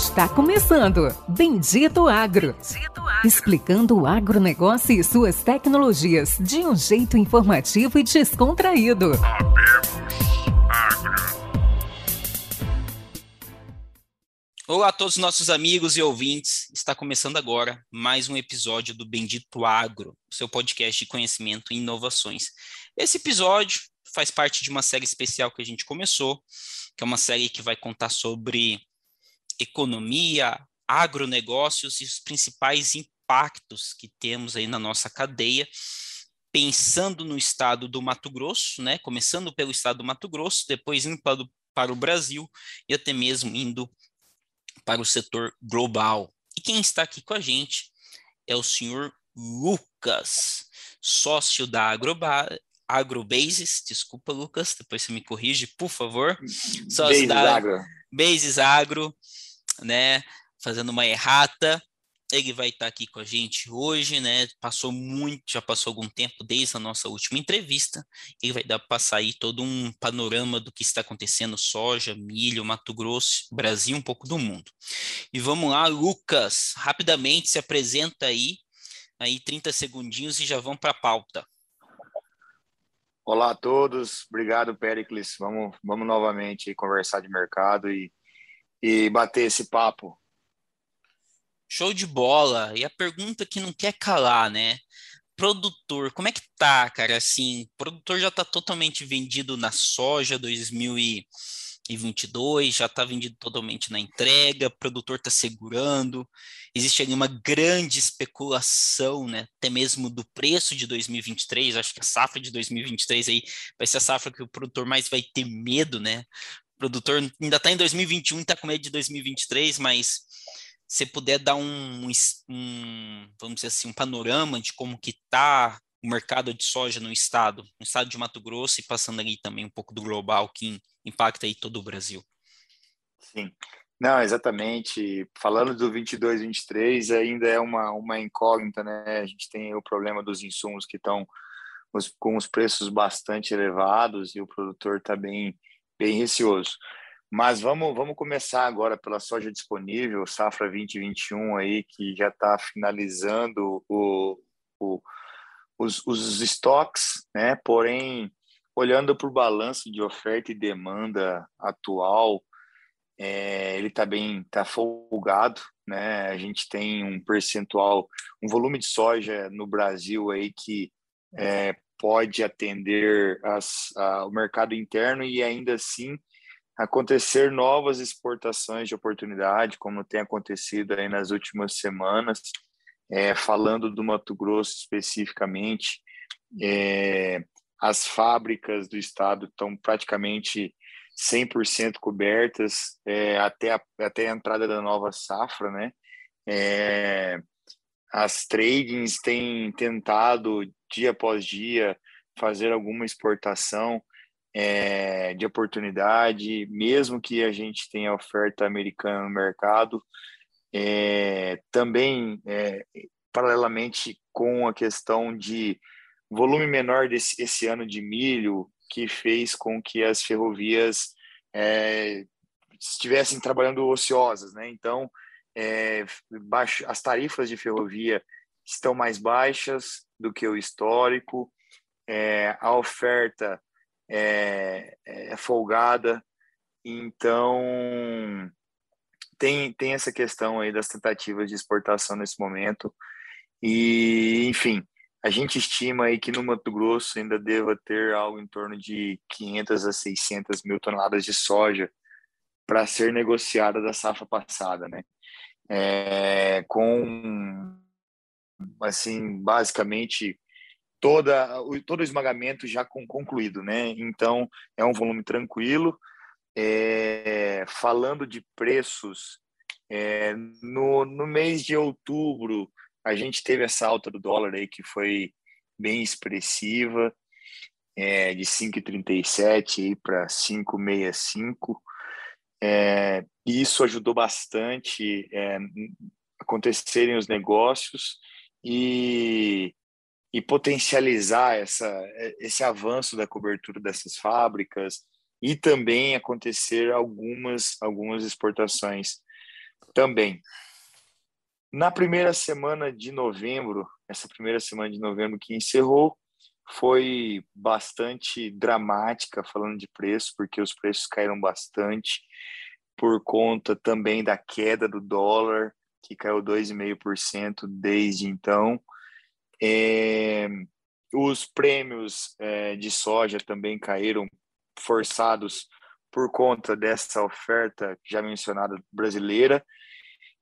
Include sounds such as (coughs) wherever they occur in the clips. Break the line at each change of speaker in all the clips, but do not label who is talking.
Está começando Bendito Agro. Bendito Agro. Explicando o agronegócio e suas tecnologias de um jeito informativo e descontraído.
Olá a todos os nossos amigos e ouvintes. Está começando agora mais um episódio do Bendito Agro, seu podcast de conhecimento e inovações. Esse episódio faz parte de uma série especial que a gente começou, que é uma série que vai contar sobre economia, agronegócios e os principais impactos que temos aí na nossa cadeia, pensando no estado do Mato Grosso, né? Começando pelo estado do Mato Grosso, depois indo para, para o Brasil e até mesmo indo para o setor global. E quem está aqui com a gente é o senhor Lucas, sócio da Agroba Agrobases, desculpa, Lucas, depois você me corrige, por favor.
Sócio Bases da Agro.
Bases Agro, né? Fazendo uma errata. Ele vai estar aqui com a gente hoje, né? Passou muito, já passou algum tempo desde a nossa última entrevista. Ele vai dar para passar aí todo um panorama do que está acontecendo: soja, milho, Mato Grosso, Brasil, um pouco do mundo. E vamos lá, Lucas, rapidamente se apresenta aí, aí 30 segundinhos e já vamos para a pauta.
Olá a todos, obrigado Pericles. Vamos, vamos novamente conversar de mercado e, e bater esse papo
Show de bola. E a pergunta que não quer calar, né? Produtor, como é que tá, cara? Assim, produtor já tá totalmente vendido na soja 2022, já tá vendido totalmente na entrega, produtor tá segurando. Existe ali uma grande especulação, né? Até mesmo do preço de 2023. Acho que a safra de 2023 aí vai ser a safra que o produtor mais vai ter medo, né? Produtor ainda tá em 2021, tá com medo de 2023, mas você puder dar um, um, vamos dizer assim, um panorama de como que está o mercado de soja no estado, no estado de Mato Grosso e passando ali também um pouco do global que impacta aí todo o Brasil.
Sim, não, exatamente. Falando do 22, 23, ainda é uma, uma incógnita, né? A gente tem o problema dos insumos que estão com os preços bastante elevados e o produtor está bem, bem receoso. Mas vamos, vamos começar agora pela soja disponível, safra 2021 aí, que já está finalizando o, o, os, os estoques, né? Porém, olhando para o balanço de oferta e demanda atual, é, ele está bem, está folgado, né? A gente tem um percentual, um volume de soja no Brasil aí que é, pode atender as, a, o mercado interno e ainda assim acontecer novas exportações de oportunidade, como tem acontecido aí nas últimas semanas, é, falando do Mato Grosso especificamente, é, as fábricas do estado estão praticamente 100% cobertas é, até, a, até a entrada da nova safra, né? É, as tradings têm tentado, dia após dia, fazer alguma exportação, é, de oportunidade, mesmo que a gente tenha oferta americana no mercado, é, também é, paralelamente com a questão de volume menor desse esse ano de milho, que fez com que as ferrovias é, estivessem trabalhando ociosas, né? Então, é, baixo, as tarifas de ferrovia estão mais baixas do que o histórico, é, a oferta é, é folgada. Então, tem, tem essa questão aí das tentativas de exportação nesse momento. E, enfim, a gente estima aí que no Mato Grosso ainda deva ter algo em torno de 500 a 600 mil toneladas de soja para ser negociada da safra passada, né? É, com, assim, basicamente toda, o, todo o esmagamento já com, concluído, né? Então, é um volume tranquilo. É, falando de preços, é, no, no mês de outubro, a gente teve essa alta do dólar aí que foi bem expressiva, é, de 5,37 para 5,65. É, isso ajudou bastante é, acontecerem os negócios e e potencializar essa, esse avanço da cobertura dessas fábricas e também acontecer algumas, algumas exportações Também. Na primeira semana de novembro, essa primeira semana de novembro que encerrou, foi bastante dramática falando de preço, porque os preços caíram bastante por conta também da queda do dólar, que caiu 2,5% desde então. É, os prêmios é, de soja também caíram forçados por conta dessa oferta já mencionada brasileira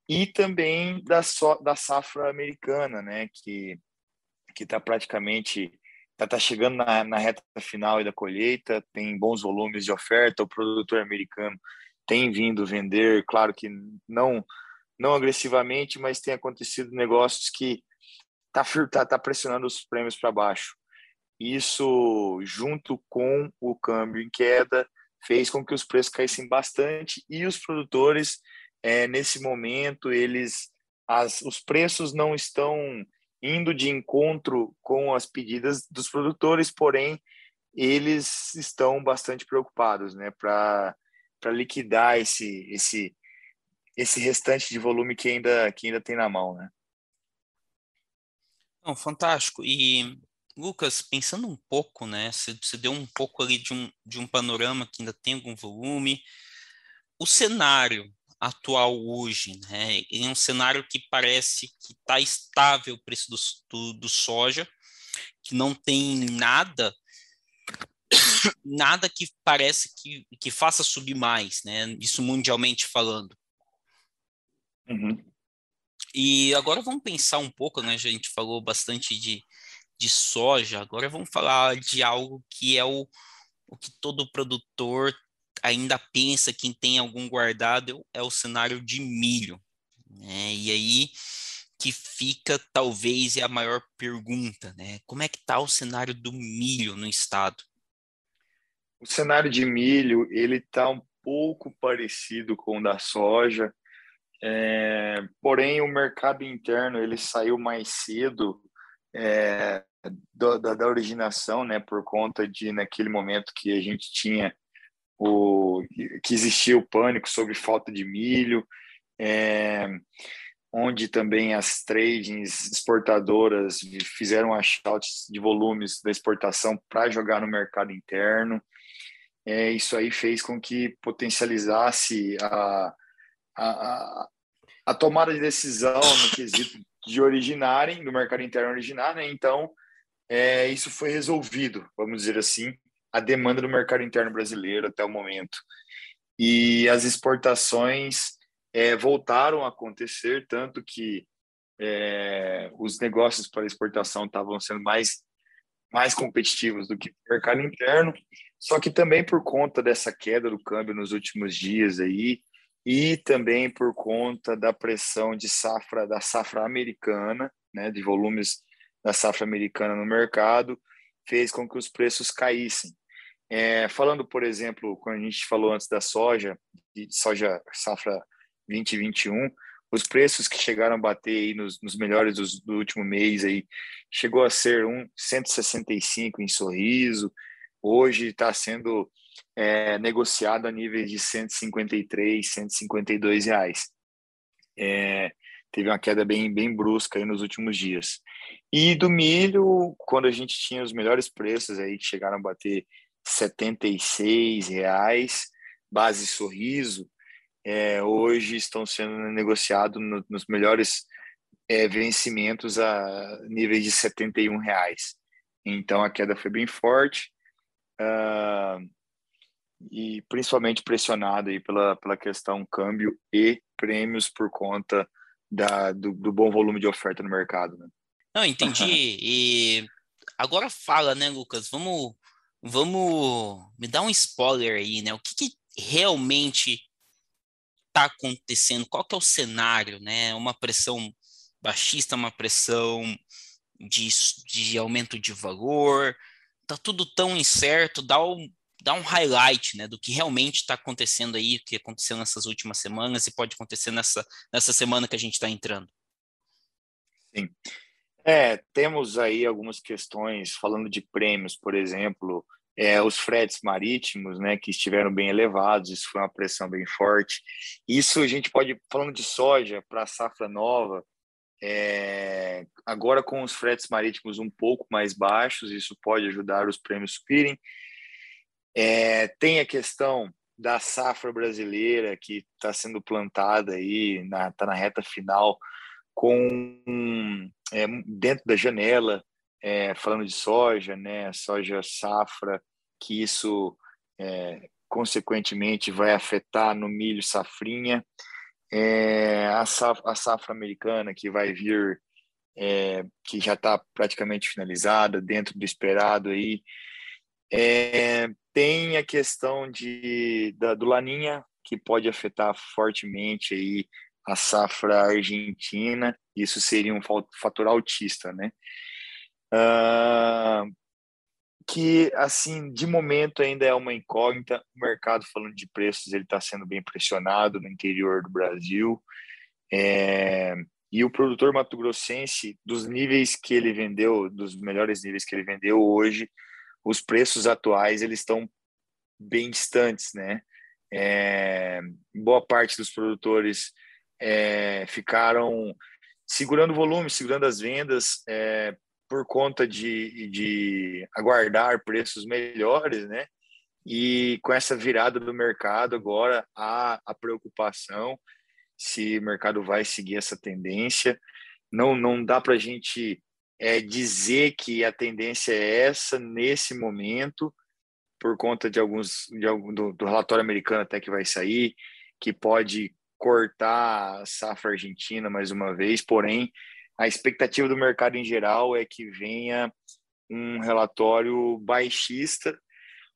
e também da, so, da safra americana, né, que que está praticamente está tá chegando na, na reta final da colheita, tem bons volumes de oferta, o produtor americano tem vindo vender, claro que não não agressivamente, mas tem acontecido negócios que tá, tá, tá pressionando os prêmios para baixo. Isso, junto com o câmbio em queda, fez com que os preços caíssem bastante e os produtores, é, nesse momento, eles as, os preços não estão indo de encontro com as pedidas dos produtores, porém eles estão bastante preocupados, né, para liquidar esse esse esse restante de volume que ainda que ainda tem na mão, né?
Não, fantástico. E Lucas, pensando um pouco, né? Você, deu um pouco ali de um, de um panorama que ainda tem algum volume. O cenário atual hoje, né? é um cenário que parece que está estável o preço do, do, do soja, que não tem nada (coughs) nada que parece que, que faça subir mais, né? Isso mundialmente falando.
Uhum.
E agora vamos pensar um pouco, né? A gente falou bastante de, de soja, agora vamos falar de algo que é o, o que todo produtor ainda pensa, quem tem algum guardado, é o cenário de milho. Né? E aí que fica, talvez, é a maior pergunta, né? Como é que está o cenário do milho no estado?
O cenário de milho, ele está um pouco parecido com o da soja, é, porém, o mercado interno ele saiu mais cedo é, do, da, da, originação, né, por conta de naquele momento que a gente tinha o que existia o pânico sobre falta de milho, é, onde também as tradings exportadoras fizeram achouts de volumes da exportação para jogar no mercado interno. É, isso aí fez com que potencializasse a, a, a tomada de decisão no quesito de originarem, no mercado interno originar, né? Então, é, isso foi resolvido, vamos dizer assim, a demanda do mercado interno brasileiro até o momento. E as exportações é, voltaram a acontecer, tanto que é, os negócios para exportação estavam sendo mais, mais competitivos do que o mercado interno, só que também por conta dessa queda do câmbio nos últimos dias aí, e também por conta da pressão de safra da safra americana, né, de volumes da safra americana no mercado, fez com que os preços caíssem. É, falando, por exemplo, quando a gente falou antes da soja, de soja safra 2021, os preços que chegaram a bater aí nos, nos melhores do, último mês aí chegou a ser um 165 em Sorriso, hoje está sendo é, negociado a níveis de 153, 152 reais. É, teve uma queda bem, bem brusca nos últimos dias. E do milho, quando a gente tinha os melhores preços aí, que chegaram a bater 76 reais, base sorriso, é, hoje estão sendo negociados no, nos melhores é, vencimentos a níveis de 71 reais. Então a queda foi bem forte. Uh, e principalmente pressionado aí pela, pela questão câmbio e prêmios por conta da, do, do bom volume de oferta no mercado. Né?
Não, entendi. (laughs) e agora fala, né, Lucas? Vamos, vamos me dar um spoiler aí, né? O que, que realmente está acontecendo? Qual que é o cenário, né? Uma pressão baixista, uma pressão de, de aumento de valor, tá tudo tão incerto, dá um, dar um highlight né, do que realmente está acontecendo aí, o que aconteceu nessas últimas semanas e pode acontecer nessa, nessa semana que a gente está entrando.
Sim. É, temos aí algumas questões, falando de prêmios, por exemplo, é, os fretes marítimos, né, que estiveram bem elevados, isso foi uma pressão bem forte. Isso a gente pode, falando de soja para safra nova, é, agora com os fretes marítimos um pouco mais baixos, isso pode ajudar os prêmios subirem. É, tem a questão da safra brasileira que está sendo plantada aí, está na, na reta final, com é, dentro da janela, é, falando de soja, né, soja safra, que isso é, consequentemente vai afetar no milho safrinha, é, a, safra, a safra americana que vai vir, é, que já está praticamente finalizada, dentro do esperado aí, é, tem a questão de, da, do Laninha, que pode afetar fortemente aí a safra argentina, isso seria um fator altista, né? Uh, que assim de momento ainda é uma incógnita. O mercado falando de preços ele está sendo bem pressionado no interior do Brasil é, e o produtor mato-grossense dos níveis que ele vendeu, dos melhores níveis que ele vendeu hoje, os preços atuais eles estão bem distantes, né? É, boa parte dos produtores é, ficaram segurando o volume, segurando as vendas, é, por conta de, de aguardar preços melhores, né? E com essa virada do mercado agora há a preocupação se o mercado vai seguir essa tendência. Não, não dá para a gente é, dizer que a tendência é essa nesse momento, por conta de alguns de algum, do, do relatório americano até que vai sair, que pode cortar a safra argentina mais uma vez, porém a expectativa do mercado em geral é que venha um relatório baixista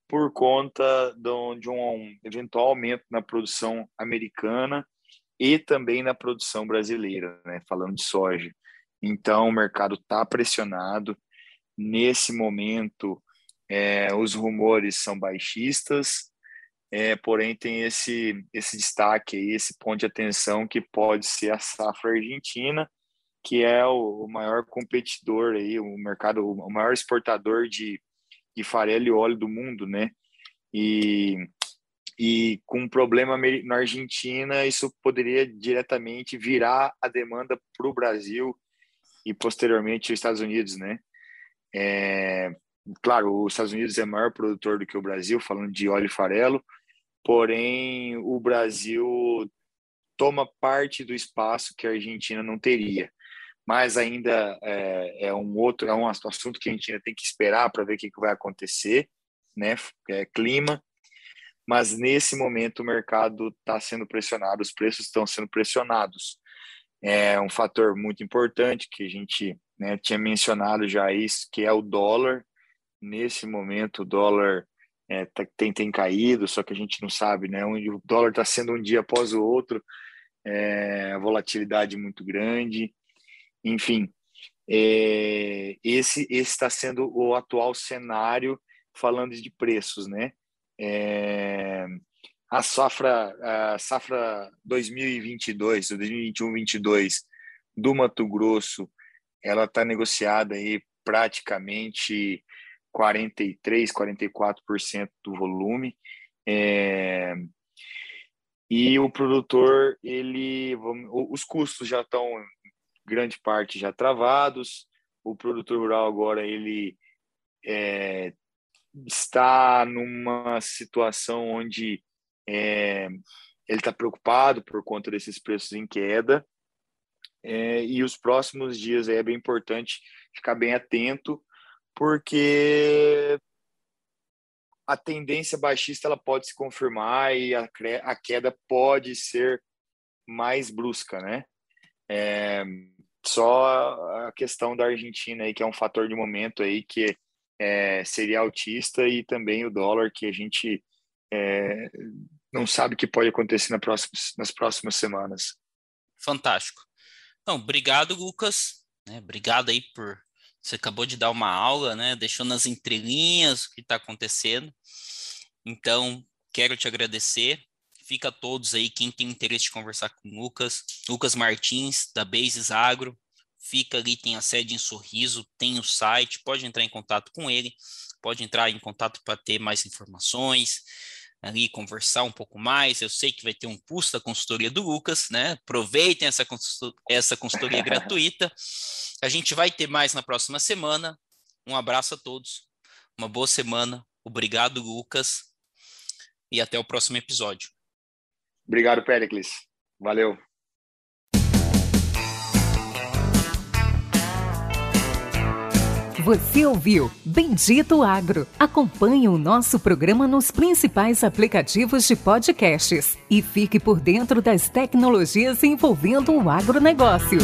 por conta de um eventual aumento na produção americana e também na produção brasileira, né? falando de soja. Então, o mercado está pressionado. Nesse momento, é, os rumores são baixistas, é, porém tem esse, esse destaque aí, esse ponto de atenção que pode ser a safra argentina, que é o, maior competidor aí, o mercado, o maior exportador de, de farelo e óleo do mundo, né? E, e com um problema na Argentina, isso poderia diretamente virar a demanda para o Brasil e posteriormente os Estados Unidos, né? É, claro, os Estados Unidos é maior produtor do que o Brasil, falando de óleo e farelo, porém o Brasil toma parte do espaço que a Argentina não teria. Mas ainda é, é um outro, é um assunto que a gente ainda tem que esperar para ver o que, que vai acontecer, né? É clima. Mas nesse momento o mercado está sendo pressionado, os preços estão sendo pressionados. É um fator muito importante que a gente né, tinha mencionado já isso, que é o dólar. Nesse momento o dólar é, tá, tem, tem caído, só que a gente não sabe, né? O dólar está sendo um dia após o outro, é, a volatilidade muito grande, enfim. É, esse está sendo o atual cenário falando de preços, né? É, a safra, a safra 2022, 2021-22 do Mato Grosso, ela está negociada aí praticamente 43, 44% do volume. É, e o produtor, ele, os custos já estão grande parte já travados. O produtor rural agora ele é, está numa situação onde é, ele está preocupado por conta desses preços em queda. É, e os próximos dias é bem importante ficar bem atento porque a tendência baixista ela pode se confirmar e a, a queda pode ser mais brusca, né? É, só a questão da Argentina aí que é um fator de momento aí que é, seria autista e também o dólar que a gente é, não sabe o que pode acontecer na próxima, nas próximas semanas.
Fantástico. Então, obrigado, Lucas. Né? Obrigado aí por você acabou de dar uma aula, né? Deixou nas entrelinhas o que está acontecendo. Então, quero te agradecer. Fica a todos aí, quem tem interesse de conversar com o Lucas, Lucas Martins, da Bases Agro, fica ali, tem a sede em Sorriso, tem o site, pode entrar em contato com ele. pode entrar em contato para ter mais informações, ali conversar um pouco mais. Eu sei que vai ter um custo da consultoria do Lucas, né? Aproveitem essa, essa consultoria (laughs) gratuita. A gente vai ter mais na próxima semana. Um abraço a todos, uma boa semana. Obrigado, Lucas, e até o próximo episódio.
Obrigado, Pericles. Valeu.
Você ouviu Bendito Agro. Acompanhe o nosso programa nos principais aplicativos de podcasts e fique por dentro das tecnologias envolvendo o agronegócio.